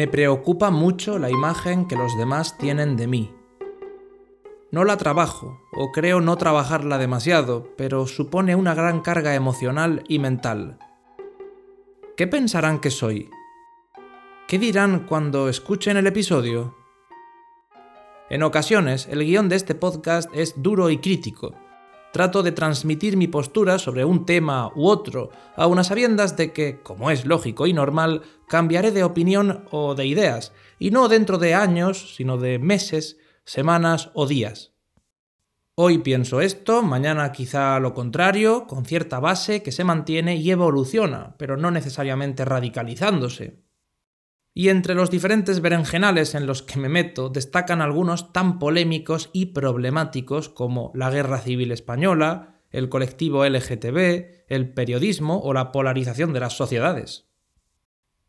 Me preocupa mucho la imagen que los demás tienen de mí. No la trabajo, o creo no trabajarla demasiado, pero supone una gran carga emocional y mental. ¿Qué pensarán que soy? ¿Qué dirán cuando escuchen el episodio? En ocasiones, el guion de este podcast es duro y crítico. Trato de transmitir mi postura sobre un tema u otro, a unas sabiendas de que, como es lógico y normal, cambiaré de opinión o de ideas, y no dentro de años, sino de meses, semanas o días. Hoy pienso esto, mañana quizá lo contrario, con cierta base que se mantiene y evoluciona, pero no necesariamente radicalizándose. Y entre los diferentes berenjenales en los que me meto destacan algunos tan polémicos y problemáticos como la Guerra Civil Española, el colectivo LGTB, el periodismo o la polarización de las sociedades.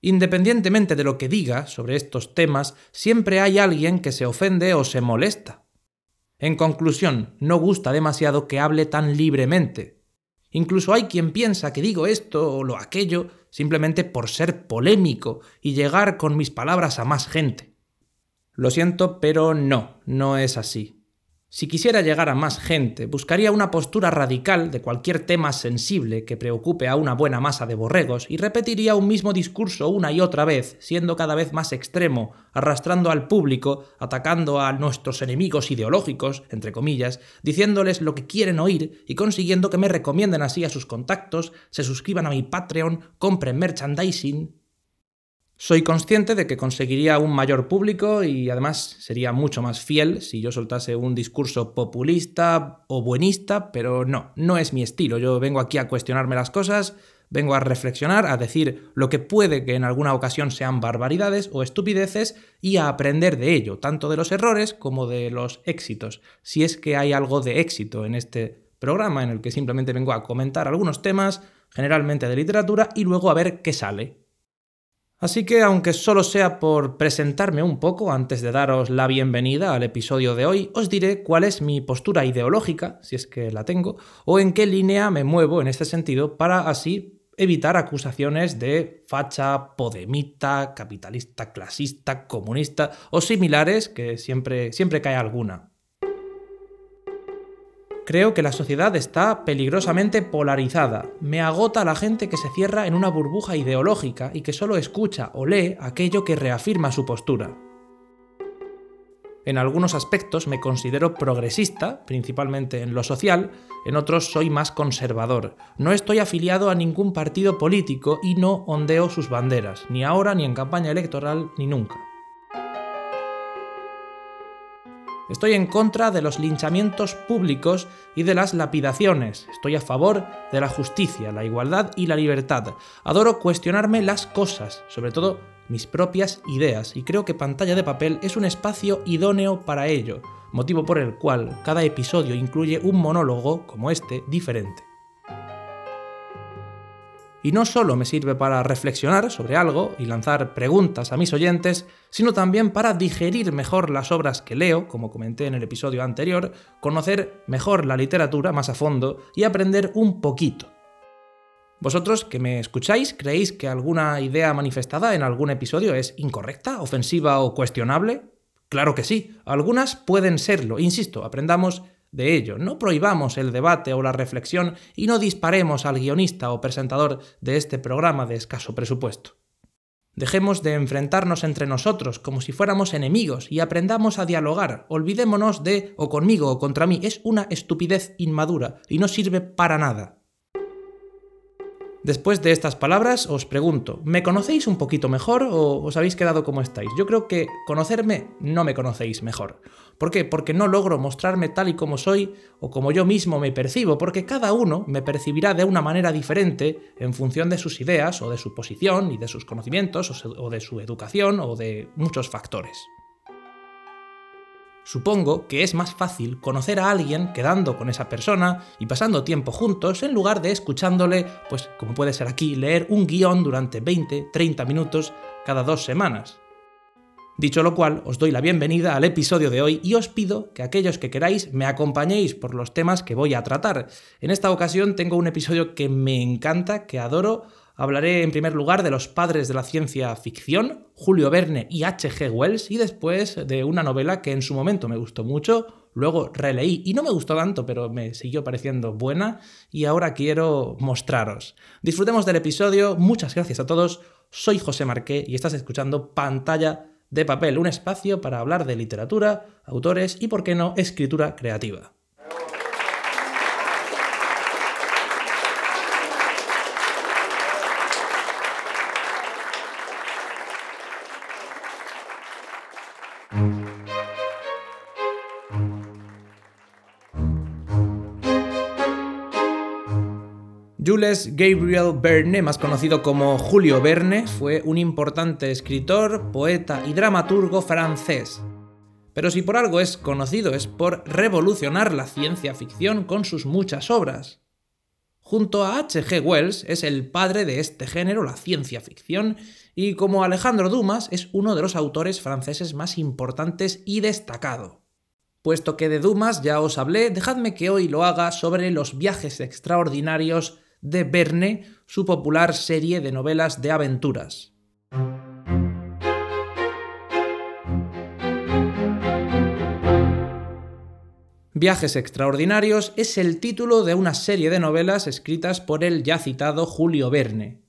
Independientemente de lo que diga sobre estos temas, siempre hay alguien que se ofende o se molesta. En conclusión, no gusta demasiado que hable tan libremente, Incluso hay quien piensa que digo esto o lo aquello simplemente por ser polémico y llegar con mis palabras a más gente. Lo siento, pero no, no es así. Si quisiera llegar a más gente, buscaría una postura radical de cualquier tema sensible que preocupe a una buena masa de borregos y repetiría un mismo discurso una y otra vez, siendo cada vez más extremo, arrastrando al público, atacando a nuestros enemigos ideológicos, entre comillas, diciéndoles lo que quieren oír y consiguiendo que me recomienden así a sus contactos, se suscriban a mi Patreon, compren merchandising, soy consciente de que conseguiría un mayor público y además sería mucho más fiel si yo soltase un discurso populista o buenista, pero no, no es mi estilo. Yo vengo aquí a cuestionarme las cosas, vengo a reflexionar, a decir lo que puede que en alguna ocasión sean barbaridades o estupideces y a aprender de ello, tanto de los errores como de los éxitos, si es que hay algo de éxito en este programa en el que simplemente vengo a comentar algunos temas, generalmente de literatura, y luego a ver qué sale. Así que aunque solo sea por presentarme un poco antes de daros la bienvenida al episodio de hoy, os diré cuál es mi postura ideológica, si es que la tengo, o en qué línea me muevo en este sentido para así evitar acusaciones de facha, podemita, capitalista, clasista, comunista o similares, que siempre, siempre cae alguna. Creo que la sociedad está peligrosamente polarizada. Me agota la gente que se cierra en una burbuja ideológica y que solo escucha o lee aquello que reafirma su postura. En algunos aspectos me considero progresista, principalmente en lo social, en otros soy más conservador. No estoy afiliado a ningún partido político y no ondeo sus banderas, ni ahora, ni en campaña electoral, ni nunca. Estoy en contra de los linchamientos públicos y de las lapidaciones. Estoy a favor de la justicia, la igualdad y la libertad. Adoro cuestionarme las cosas, sobre todo mis propias ideas, y creo que pantalla de papel es un espacio idóneo para ello, motivo por el cual cada episodio incluye un monólogo, como este, diferente. Y no solo me sirve para reflexionar sobre algo y lanzar preguntas a mis oyentes, sino también para digerir mejor las obras que leo, como comenté en el episodio anterior, conocer mejor la literatura más a fondo y aprender un poquito. ¿Vosotros que me escucháis creéis que alguna idea manifestada en algún episodio es incorrecta, ofensiva o cuestionable? Claro que sí, algunas pueden serlo, insisto, aprendamos de ello. No prohibamos el debate o la reflexión y no disparemos al guionista o presentador de este programa de escaso presupuesto. Dejemos de enfrentarnos entre nosotros como si fuéramos enemigos y aprendamos a dialogar. Olvidémonos de o conmigo o contra mí. Es una estupidez inmadura y no sirve para nada. Después de estas palabras os pregunto, ¿me conocéis un poquito mejor o os habéis quedado como estáis? Yo creo que conocerme no me conocéis mejor. ¿Por qué? Porque no logro mostrarme tal y como soy o como yo mismo me percibo, porque cada uno me percibirá de una manera diferente en función de sus ideas o de su posición y de sus conocimientos o de su educación o de muchos factores. Supongo que es más fácil conocer a alguien quedando con esa persona y pasando tiempo juntos en lugar de escuchándole, pues como puede ser aquí, leer un guion durante 20, 30 minutos cada dos semanas. Dicho lo cual, os doy la bienvenida al episodio de hoy y os pido que aquellos que queráis me acompañéis por los temas que voy a tratar. En esta ocasión tengo un episodio que me encanta, que adoro. Hablaré en primer lugar de los padres de la ciencia ficción, Julio Verne y H.G. Wells, y después de una novela que en su momento me gustó mucho, luego releí y no me gustó tanto, pero me siguió pareciendo buena y ahora quiero mostraros. Disfrutemos del episodio, muchas gracias a todos, soy José Marqué y estás escuchando Pantalla de papel, un espacio para hablar de literatura, autores y, por qué no, escritura creativa. Gabriel Verne, más conocido como Julio Verne, fue un importante escritor, poeta y dramaturgo francés. Pero si por algo es conocido es por revolucionar la ciencia ficción con sus muchas obras. Junto a H.G. Wells es el padre de este género, la ciencia ficción, y como Alejandro Dumas es uno de los autores franceses más importantes y destacado. Puesto que de Dumas ya os hablé, dejadme que hoy lo haga sobre los viajes extraordinarios de Verne, su popular serie de novelas de aventuras. Viajes Extraordinarios es el título de una serie de novelas escritas por el ya citado Julio Verne.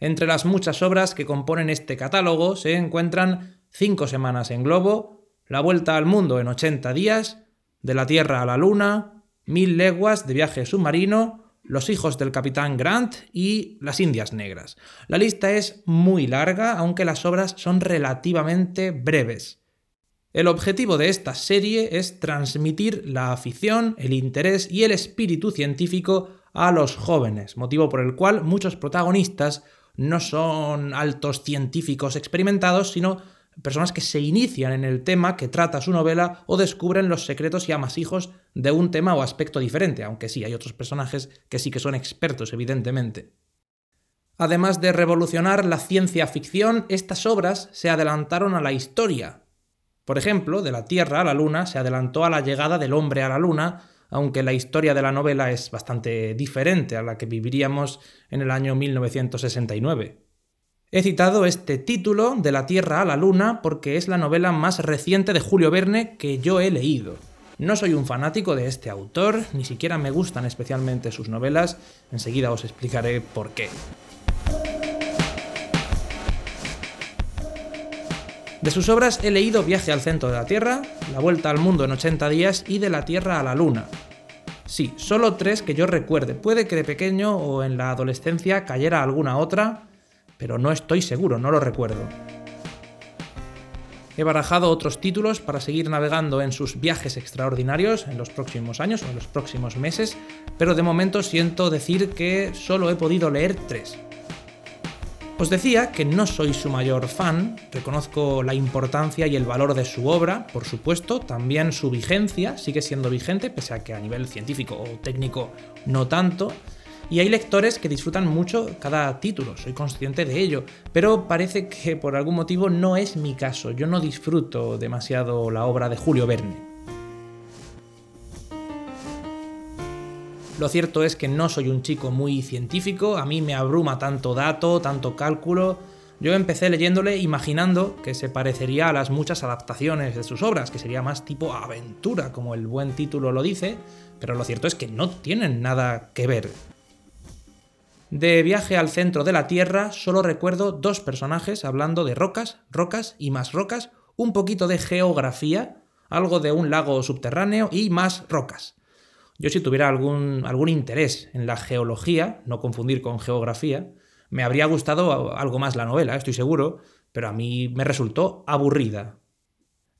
Entre las muchas obras que componen este catálogo se encuentran Cinco semanas en globo, La vuelta al mundo en 80 días, De la Tierra a la Luna, Mil leguas de viaje submarino, los hijos del capitán Grant y Las Indias Negras. La lista es muy larga, aunque las obras son relativamente breves. El objetivo de esta serie es transmitir la afición, el interés y el espíritu científico a los jóvenes, motivo por el cual muchos protagonistas no son altos científicos experimentados, sino personas que se inician en el tema que trata su novela o descubren los secretos y amasijos de un tema o aspecto diferente, aunque sí hay otros personajes que sí que son expertos, evidentemente. Además de revolucionar la ciencia ficción, estas obras se adelantaron a la historia. Por ejemplo, de la Tierra a la Luna se adelantó a la llegada del hombre a la Luna, aunque la historia de la novela es bastante diferente a la que viviríamos en el año 1969. He citado este título, De la Tierra a la Luna, porque es la novela más reciente de Julio Verne que yo he leído. No soy un fanático de este autor, ni siquiera me gustan especialmente sus novelas, enseguida os explicaré por qué. De sus obras he leído Viaje al centro de la Tierra, La vuelta al mundo en 80 días y De la Tierra a la Luna. Sí, solo tres que yo recuerde. Puede que de pequeño o en la adolescencia cayera alguna otra, pero no estoy seguro, no lo recuerdo. He barajado otros títulos para seguir navegando en sus viajes extraordinarios en los próximos años o en los próximos meses, pero de momento siento decir que solo he podido leer tres. Os decía que no soy su mayor fan, reconozco la importancia y el valor de su obra, por supuesto, también su vigencia sigue siendo vigente, pese a que a nivel científico o técnico no tanto, y hay lectores que disfrutan mucho cada título, soy consciente de ello, pero parece que por algún motivo no es mi caso, yo no disfruto demasiado la obra de Julio Verne. Lo cierto es que no soy un chico muy científico, a mí me abruma tanto dato, tanto cálculo. Yo empecé leyéndole imaginando que se parecería a las muchas adaptaciones de sus obras, que sería más tipo aventura, como el buen título lo dice, pero lo cierto es que no tienen nada que ver. De viaje al centro de la Tierra solo recuerdo dos personajes hablando de rocas, rocas y más rocas, un poquito de geografía, algo de un lago subterráneo y más rocas. Yo si tuviera algún, algún interés en la geología, no confundir con geografía, me habría gustado algo más la novela, estoy seguro, pero a mí me resultó aburrida.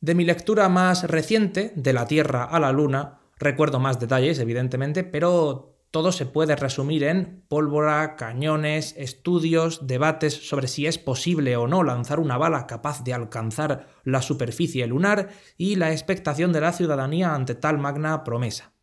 De mi lectura más reciente, de la Tierra a la Luna, recuerdo más detalles, evidentemente, pero todo se puede resumir en pólvora, cañones, estudios, debates sobre si es posible o no lanzar una bala capaz de alcanzar la superficie lunar y la expectación de la ciudadanía ante tal magna promesa.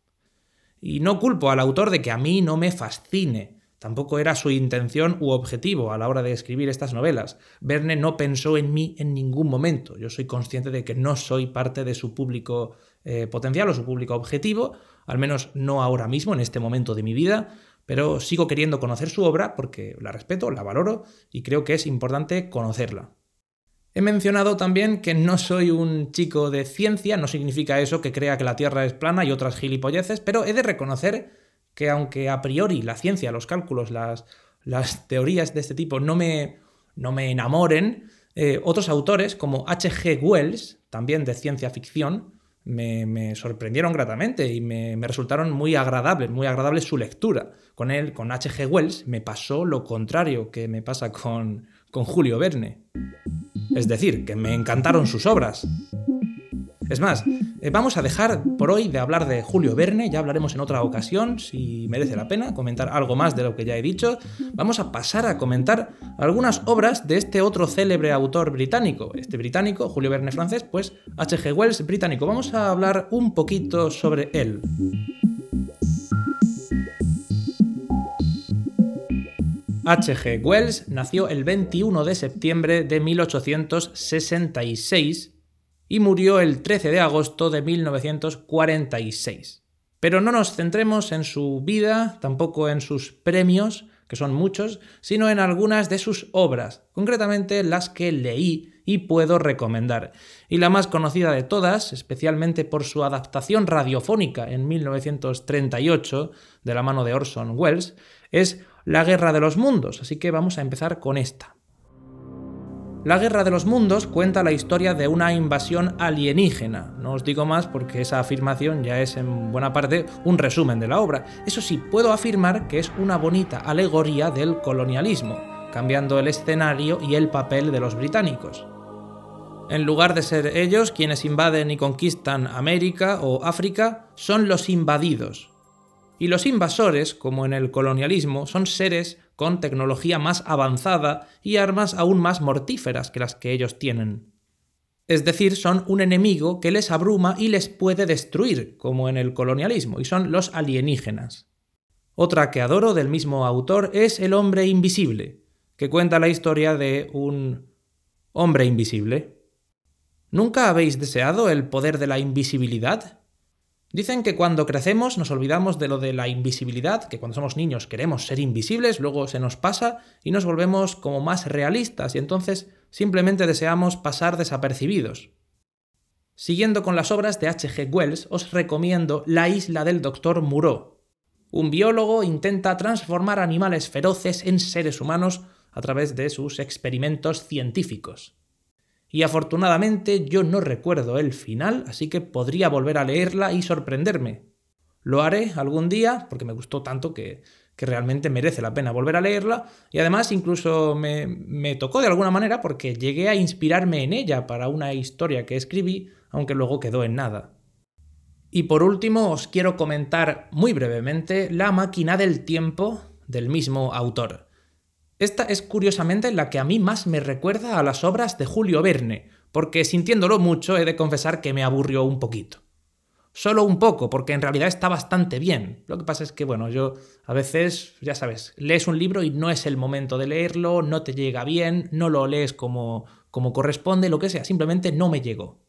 Y no culpo al autor de que a mí no me fascine. tampoco era su intención u objetivo a la hora de escribir estas novelas. Verne no pensó en mí en ningún momento. Yo soy consciente de que no soy parte de su público eh, potencial o su público objetivo, al menos no ahora mismo, en este momento de mi vida, pero sigo queriendo conocer su obra porque la respeto, la valoro y creo que es importante conocerla. He mencionado también que no soy un chico de ciencia, no significa eso que crea que la Tierra es plana y otras gilipolleces, pero he de reconocer que aunque a priori la ciencia, los cálculos, las, teorías de este tipo no me, no me enamoren, eh, otros autores como H.G. Wells, también de ciencia ficción, me, sorprendieron gratamente y me, resultaron muy agradables, muy agradable su lectura. Con él, con H.G. Wells, me pasó lo contrario que me pasa con, con Julio Verne. Es decir, que me encantaron sus obras. Es más, eh, vamos a dejar por hoy de hablar de Julio Verne, ya hablaremos en otra ocasión si merece la pena comentar algo más de lo que ya he dicho. Vamos a pasar a comentar algunas obras de este otro célebre autor británico. Este británico, Julio Verne francés, pues H.G. Wells británico. Vamos a hablar un poquito sobre él. H.G. Wells nació el 21 de septiembre de 1866 y murió el 13 de agosto de 1946. Pero no nos centremos en su vida, tampoco en sus premios, que son muchos, sino en algunas de sus obras, concretamente las que leí y puedo recomendar. Y la más conocida de todas, especialmente por su adaptación radiofónica en 1938 de la mano de Orson Welles, es La Guerra de los Mundos, así que vamos a empezar con esta. La Guerra de los Mundos cuenta la historia de una invasión alienígena. No os digo más porque esa afirmación ya es en buena parte un resumen de la obra. Eso sí, puedo afirmar que es una bonita alegoría del colonialismo, cambiando el escenario y el papel de los británicos. En lugar de ser ellos quienes invaden y conquistan América o África, son los invadidos. Y los invasores, como en el colonialismo, son seres con tecnología más avanzada y armas aún más mortíferas que las que ellos tienen. Es decir, son un enemigo que les abruma y les puede destruir, como en el colonialismo, y son los alienígenas. Otra que adoro del mismo autor es El hombre invisible, que cuenta la historia de un hombre invisible. ¿Nunca habéis deseado el poder de la invisibilidad? Dicen que cuando crecemos nos olvidamos de lo de la invisibilidad, que cuando somos niños queremos ser invisibles, luego se nos pasa y nos volvemos como más realistas y entonces simplemente deseamos pasar desapercibidos. Siguiendo con las obras de H.G. Wells, os recomiendo La isla del Doctor Moreau. Un biólogo intenta transformar animales feroces en seres humanos a través de sus experimentos científicos y afortunadamente yo no recuerdo el final, así que podría volver a leerla y sorprenderme. Lo haré algún día porque me gustó tanto que, realmente merece la pena volver a leerla y además incluso me, tocó de alguna manera porque llegué a inspirarme en ella para una historia que escribí, aunque luego quedó en nada. Y por último os quiero comentar muy brevemente La máquina del tiempo del mismo autor. Esta es curiosamente la que a mí más me recuerda a las obras de Julio Verne, porque sintiéndolo mucho he de confesar que me aburrió un poquito. Solo un poco, porque en realidad está bastante bien. Lo que pasa es que, bueno, yo a veces, ya sabes, lees un libro y no es el momento de leerlo, no te llega bien, no lo lees como, como corresponde, lo que sea, simplemente no me llegó.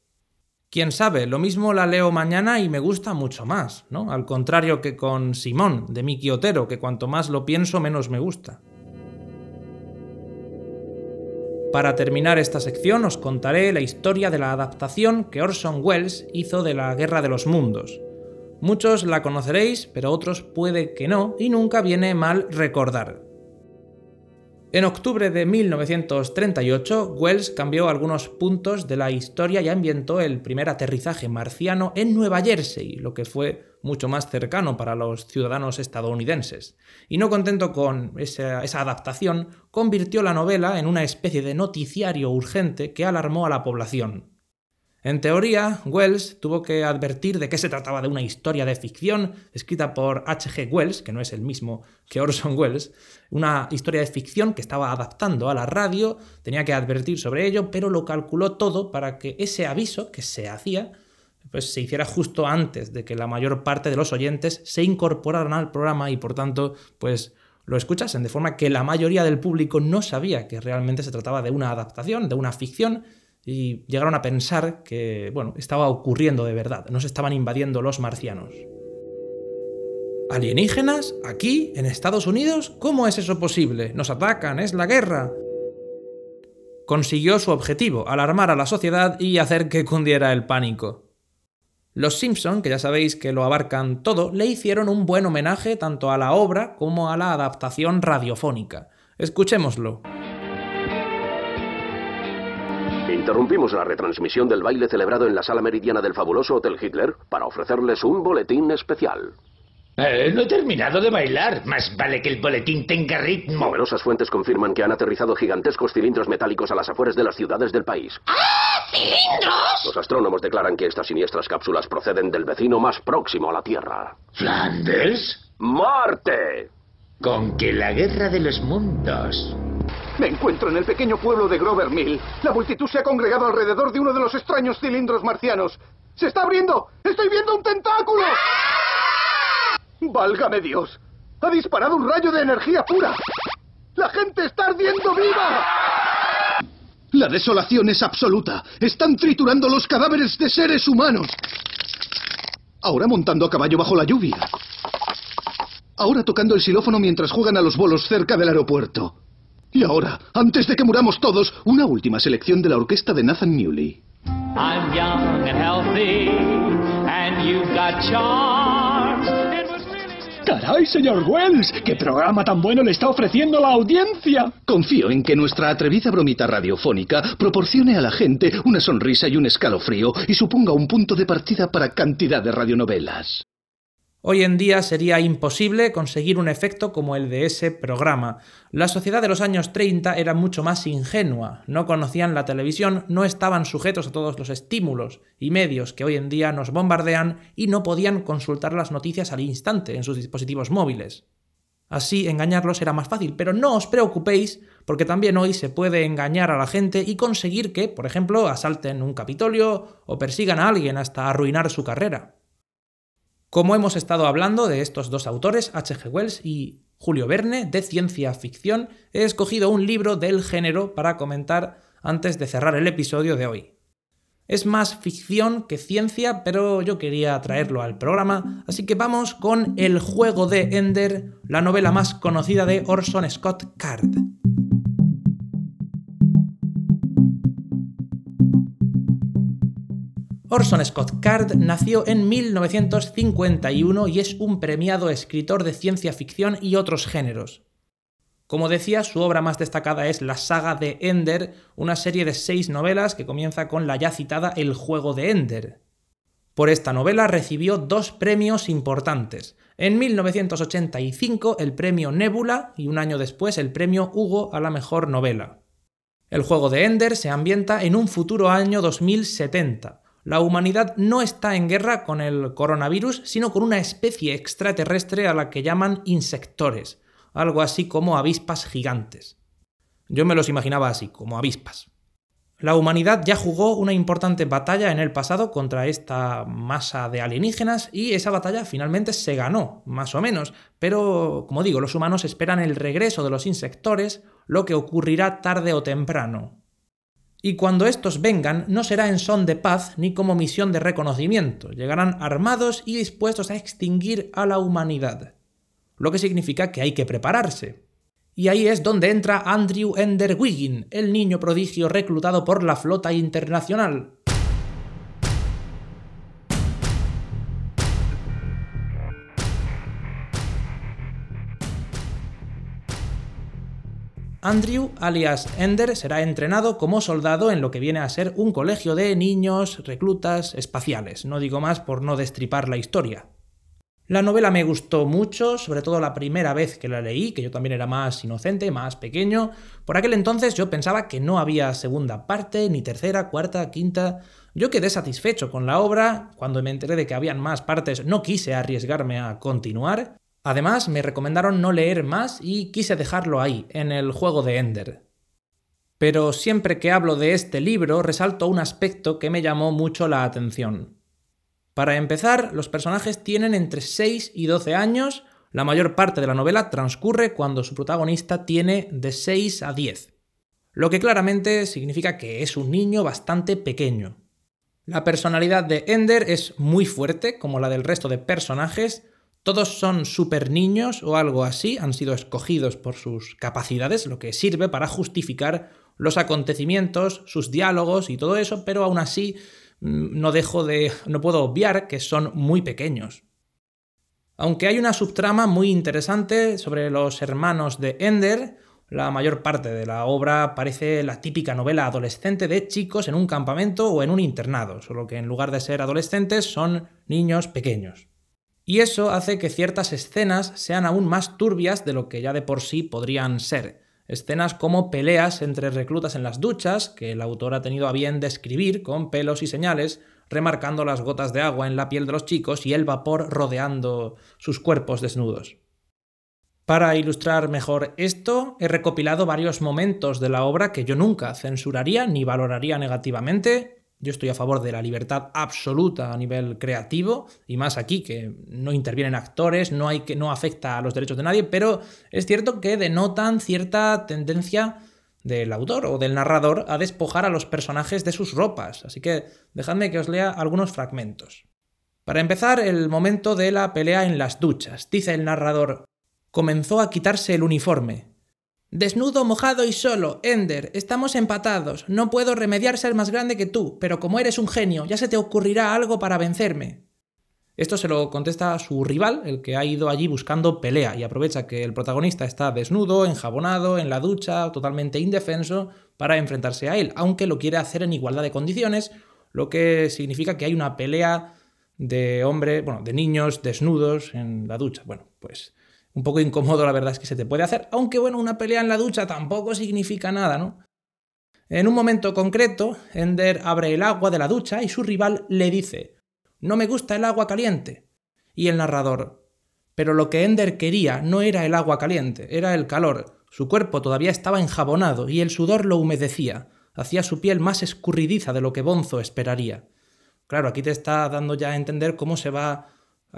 Quién sabe, lo mismo la leo mañana y me gusta mucho más, ¿no? Al contrario que con Simón, de Miki Otero, que cuanto más lo pienso, menos me gusta. Para terminar esta sección os contaré la historia de la adaptación que Orson Welles hizo de la Guerra de los Mundos. Muchos la conoceréis, pero otros puede que no, y nunca viene mal recordar. En octubre de 1938, Wells cambió algunos puntos de la historia y ambientó el primer aterrizaje marciano en Nueva Jersey, lo que fue mucho más cercano para los ciudadanos estadounidenses. Y no contento con esa, esa adaptación, convirtió la novela en una especie de noticiario urgente que alarmó a la población. En teoría, Wells tuvo que advertir de que se trataba de una historia de ficción escrita por H.G. Wells, que no es el mismo que Orson Welles, una historia de ficción que estaba adaptando a la radio, tenía que advertir sobre ello, pero lo calculó todo para que ese aviso que se hacía pues se hiciera justo antes de que la mayor parte de los oyentes se incorporaran al programa y por tanto pues Lo escuchas de forma que la mayoría del público no sabía que realmente se trataba de una adaptación, de una ficción, y llegaron a pensar que, bueno, estaba ocurriendo de verdad, nos estaban invadiendo los marcianos. ¿Alienígenas? ¿Aquí? ¿En Estados Unidos? ¿Cómo es eso posible? Nos atacan, es la guerra. Consiguió su objetivo, alarmar a la sociedad y hacer que cundiera el pánico. Los Simpson, que ya sabéis que lo abarcan todo, le hicieron un buen homenaje tanto a la obra como a la adaptación radiofónica. Escuchémoslo. Interrumpimos la retransmisión del baile celebrado en la sala meridiana del fabuloso Hotel Hitler para ofrecerles un boletín especial. Eh, no he terminado de bailar. Más vale que el boletín tenga ritmo. Numerosas fuentes confirman que han aterrizado gigantescos cilindros metálicos a las afueras de las ciudades del país. ¡Ah! ¡Cilindros! Los astrónomos declaran que estas siniestras cápsulas proceden del vecino más próximo a la Tierra. ¿Flanders? ¡Marte! Con que la guerra de los mundos. Me encuentro en el pequeño pueblo de Grover Mill. La multitud se ha congregado alrededor de uno de los extraños cilindros marcianos. ¡Se está abriendo! ¡Estoy viendo un tentáculo! ¡Válgame Dios! ¡Ha disparado un rayo de energía pura! ¡La gente está ardiendo viva! La desolación es absoluta. Están triturando los cadáveres de seres humanos. Ahora montando a caballo bajo la lluvia. Ahora tocando el xilófono mientras juegan a los bolos cerca del aeropuerto. Y ahora, antes de que muramos todos, una última selección de la orquesta de Nathan Newley. I'm young and healthy, and you've got ¡Caray, señor Wells! ¿Qué programa tan bueno le está ofreciendo la audiencia? Confío en que nuestra atrevida bromita radiofónica proporcione a la gente una sonrisa y un escalofrío y suponga un punto de partida para cantidad de radionovelas. Hoy en día sería imposible conseguir un efecto como el de ese programa. La sociedad de los años 30 era mucho más ingenua, no conocían la televisión, no estaban sujetos a todos los estímulos y medios que hoy en día nos bombardean y no podían consultar las noticias al instante en sus dispositivos móviles. Así engañarlos era más fácil, pero no os preocupéis, porque también hoy se puede engañar a la gente y conseguir que, por ejemplo, asalten un Capitolio o persigan a alguien hasta arruinar su carrera. Como hemos estado hablando de estos dos autores, H.G. Wells y Julio Verne, de ciencia ficción, he escogido un libro del género para comentar antes de cerrar el episodio de hoy. Es más ficción que ciencia, pero yo quería traerlo al programa, así que vamos con El juego de Ender, la novela más conocida de Orson Scott Card. Orson Scott Card nació en 1951 y es un premiado escritor de ciencia ficción y otros géneros. Como decía, su obra más destacada es la saga de Ender, una serie de seis novelas que comienza con la ya citada El juego de Ender. Por esta novela recibió dos premios importantes. En 1985 el premio Nebula y un año después el premio Hugo a la mejor novela. El juego de Ender se ambienta en un futuro año 2070, la humanidad no está en guerra con el coronavirus, sino con una especie extraterrestre a la que llaman insectores, algo así como avispas gigantes. Yo me los imaginaba así, como avispas. La humanidad ya jugó una importante batalla en el pasado contra esta masa de alienígenas y esa batalla finalmente se ganó, más o menos, pero como digo, los humanos esperan el regreso de los insectores, lo que ocurrirá tarde o temprano, y cuando estos vengan no será en son de paz ni como misión de reconocimiento, llegarán armados y dispuestos a extinguir a la humanidad. Lo que significa que hay que prepararse. Y ahí es donde entra Andrew Ender Wiggin, el niño prodigio reclutado por la flota internacional, Andrew, alias Ender, será entrenado como soldado en lo que viene a ser un colegio de niños reclutas espaciales. No digo más por no destripar la historia. La novela me gustó mucho, sobre todo la primera vez que la leí, que yo también era más inocente, más pequeño. Por aquel entonces yo pensaba que no había segunda parte, ni tercera, cuarta, quinta. Yo quedé satisfecho con la obra, cuando me enteré de que habían más partes no quise arriesgarme a continuar, Además, me recomendaron no leer más y quise dejarlo ahí, en el juego de Ender. Pero siempre que hablo de este libro resalto un aspecto que me llamó mucho la atención. Para empezar, los personajes tienen entre 6 y 12 años, La mayor parte de la novela transcurre cuando su protagonista tiene de 6 a 10, lo que claramente significa que es un niño bastante pequeño. La personalidad de Ender es muy fuerte, como la del resto de personajes, todos son super niños o algo así, han sido escogidos por sus capacidades, lo que sirve para justificar los acontecimientos, sus diálogos y todo eso, pero aún así mm, no dejo de. no puedo obviar que son muy pequeños. Aunque hay una subtrama muy interesante sobre los hermanos de Ender, la mayor parte de la obra parece la típica novela adolescente de chicos en un campamento o en un internado, solo que en lugar de ser adolescentes son niños pequeños. Y eso hace que ciertas escenas sean aún más turbias de lo que ya de por sí podrían ser. Escenas como peleas entre reclutas en las duchas, que el autor ha tenido a bien describir con pelos y señales, remarcando las gotas de agua en la piel de los chicos y el vapor rodeando sus cuerpos desnudos. Para ilustrar mejor esto, he recopilado varios momentos de la obra que yo nunca censuraría ni valoraría negativamente, yo estoy a favor de la libertad absoluta a nivel creativo, y más aquí, que no intervienen actores, no, hay que, no afecta a los derechos de nadie, pero es cierto que denotan cierta tendencia del autor o del narrador a despojar a los personajes de sus ropas. Así que dejadme que os lea algunos fragmentos. Para empezar, el momento de la pelea en las duchas. Dice el narrador, comenzó a quitarse el uniforme, Desnudo, mojado y solo, Ender, estamos empatados. No puedo remediar ser más grande que tú, pero como eres un genio, ya se te ocurrirá algo para vencerme. Esto se lo contesta a su rival, el que ha ido allí buscando pelea, y aprovecha que el protagonista está desnudo, enjabonado, en la ducha, totalmente indefenso, para enfrentarse a él, aunque lo quiere hacer en igualdad de condiciones, lo que significa que hay una pelea de hombre, bueno, de niños desnudos en la ducha. Bueno, pues un poco incómodo la verdad es que se te puede hacer, aunque bueno, una pelea en la ducha tampoco significa nada, ¿no? En un momento concreto, Ender abre el agua de la ducha y su rival le dice, no me gusta el agua caliente. Y el narrador, pero lo que Ender quería no era el agua caliente, era el calor. Su cuerpo todavía estaba enjabonado y el sudor lo humedecía, hacía su piel más escurridiza de lo que Bonzo esperaría. Claro, aquí te está dando ya a entender cómo se va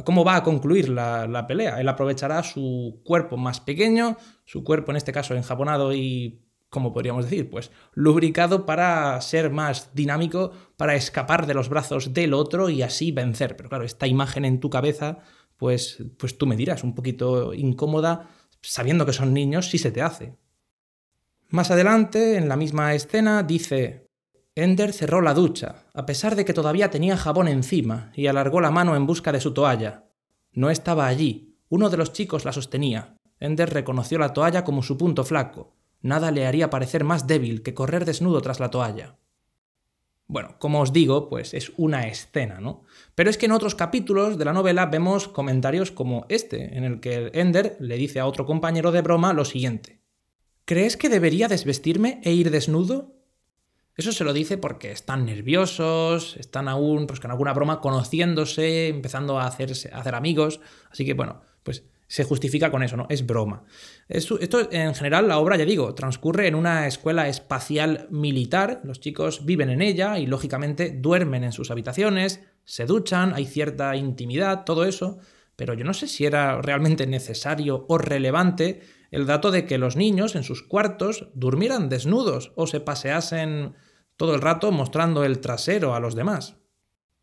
cómo va a concluir la, pelea. Él aprovechará su cuerpo más pequeño, su cuerpo en este caso enjabonado y, como podríamos decir, pues lubricado para ser más dinámico, para escapar de los brazos del otro y así vencer. Pero claro, esta imagen en tu cabeza, pues, pues tú me dirás, un poquito incómoda, sabiendo que son niños, si se te hace. Más adelante, en la misma escena, dice, Ender cerró la ducha, a pesar de que todavía tenía jabón encima, y alargó la mano en busca de su toalla. No estaba allí. Uno de los chicos la sostenía. Ender reconoció la toalla como su punto flaco. Nada le haría parecer más débil que correr desnudo tras la toalla. Bueno, como os digo, pues es una escena, ¿no? Pero es que en otros capítulos de la novela vemos comentarios como este, en el que Ender le dice a otro compañero de broma lo siguiente. ¿Crees que debería desvestirme e ir desnudo? Eso se lo dice porque están nerviosos, están aún, pues con alguna broma, conociéndose, empezando a, hacerse, a hacer amigos. Así que, bueno, pues se justifica con eso, ¿no? Es broma. Esto, en general, la obra, ya digo, transcurre en una escuela espacial militar. Los chicos viven en ella y, lógicamente, duermen en sus habitaciones, se duchan, hay cierta intimidad, todo eso. Pero yo no sé si era realmente necesario o relevante el dato de que los niños en sus cuartos durmieran desnudos o se paseasen todo el rato mostrando el trasero a los demás.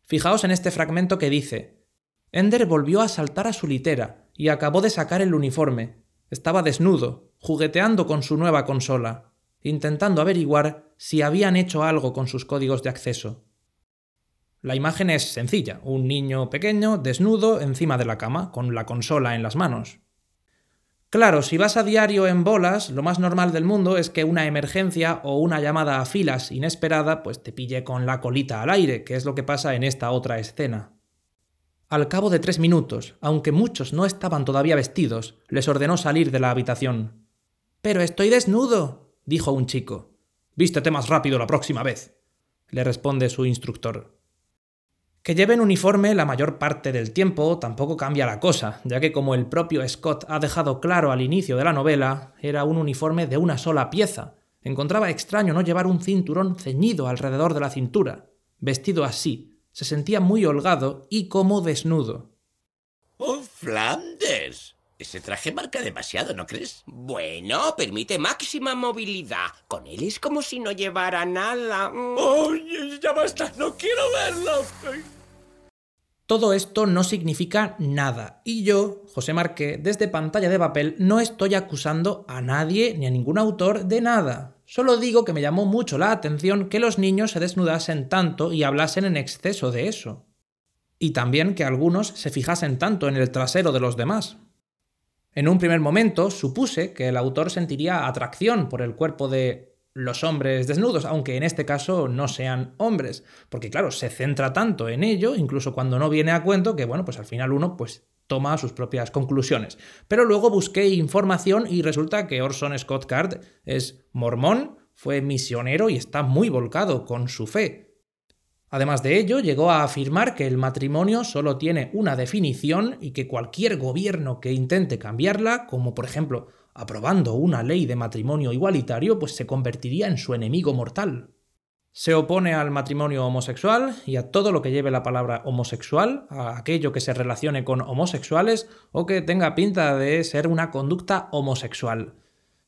Fijaos en este fragmento que dice, Ender volvió a saltar a su litera y acabó de sacar el uniforme. Estaba desnudo, jugueteando con su nueva consola, intentando averiguar si habían hecho algo con sus códigos de acceso. La imagen es sencilla, un niño pequeño, desnudo, encima de la cama, con la consola en las manos. Claro, si vas a diario en bolas, lo más normal del mundo es que una emergencia o una llamada a filas inesperada pues te pille con la colita al aire, que es lo que pasa en esta otra escena. Al cabo de tres minutos, aunque muchos no estaban todavía vestidos, les ordenó salir de la habitación. Pero estoy desnudo, dijo un chico. Vístete más rápido la próxima vez, le responde su instructor. Que lleven uniforme la mayor parte del tiempo tampoco cambia la cosa, ya que como el propio Scott ha dejado claro al inicio de la novela, era un uniforme de una sola pieza. Encontraba extraño no llevar un cinturón ceñido alrededor de la cintura. Vestido así, se sentía muy holgado y como desnudo. ¡Oh, Flanders! Ese traje marca demasiado, ¿no crees? Bueno, permite máxima movilidad. Con él es como si no llevara nada. Mm. ¡Oye, ya basta! ¡No quiero verlo! Todo esto no significa nada. Y yo, José Marqué, desde pantalla de papel, no estoy acusando a nadie ni a ningún autor de nada. Solo digo que me llamó mucho la atención que los niños se desnudasen tanto y hablasen en exceso de eso. Y también que algunos se fijasen tanto en el trasero de los demás. En un primer momento supuse que el autor sentiría atracción por el cuerpo de los hombres desnudos, aunque en este caso no sean hombres, porque claro, se centra tanto en ello, incluso cuando no viene a cuento, que bueno, pues al final uno pues toma sus propias conclusiones. Pero luego busqué información y resulta que Orson Scott Card es mormón, fue misionero y está muy volcado con su fe. Además de ello, llegó a afirmar que el matrimonio solo tiene una definición y que cualquier gobierno que intente cambiarla, como por ejemplo aprobando una ley de matrimonio igualitario, pues se convertiría en su enemigo mortal. Se opone al matrimonio homosexual y a todo lo que lleve la palabra homosexual, a aquello que se relacione con homosexuales o que tenga pinta de ser una conducta homosexual.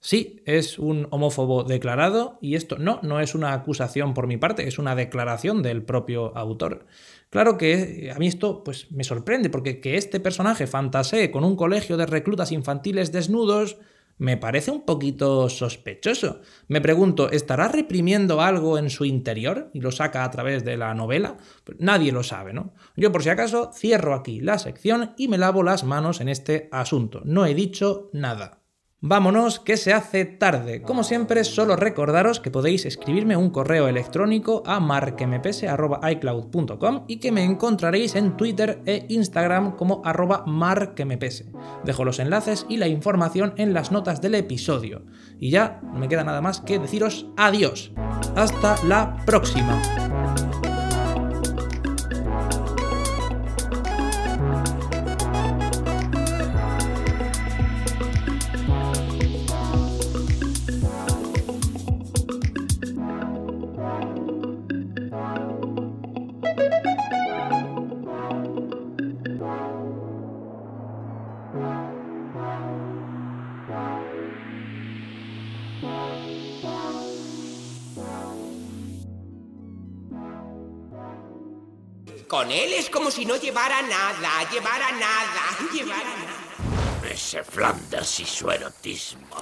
Sí, es un homófobo declarado y esto no, no es una acusación por mi parte, es una declaración del propio autor. Claro que a mí esto pues me sorprende porque que este personaje fantasee con un colegio de reclutas infantiles desnudos me parece un poquito sospechoso. Me pregunto, ¿estará reprimiendo algo en su interior y lo saca a través de la novela? Nadie lo sabe, ¿no? Yo por si acaso cierro aquí la sección y me lavo las manos en este asunto. No he dicho nada. Vámonos, que se hace tarde. Como siempre, solo recordaros que podéis escribirme un correo electrónico a marquemepese.icloud.com y que me encontraréis en Twitter e Instagram como arroba marquemepese. Dejo los enlaces y la información en las notas del episodio. Y ya no me queda nada más que deciros adiós. Hasta la próxima. Si no llevara nada, llevara nada, llevara nada. Ese Flanders y su erotismo.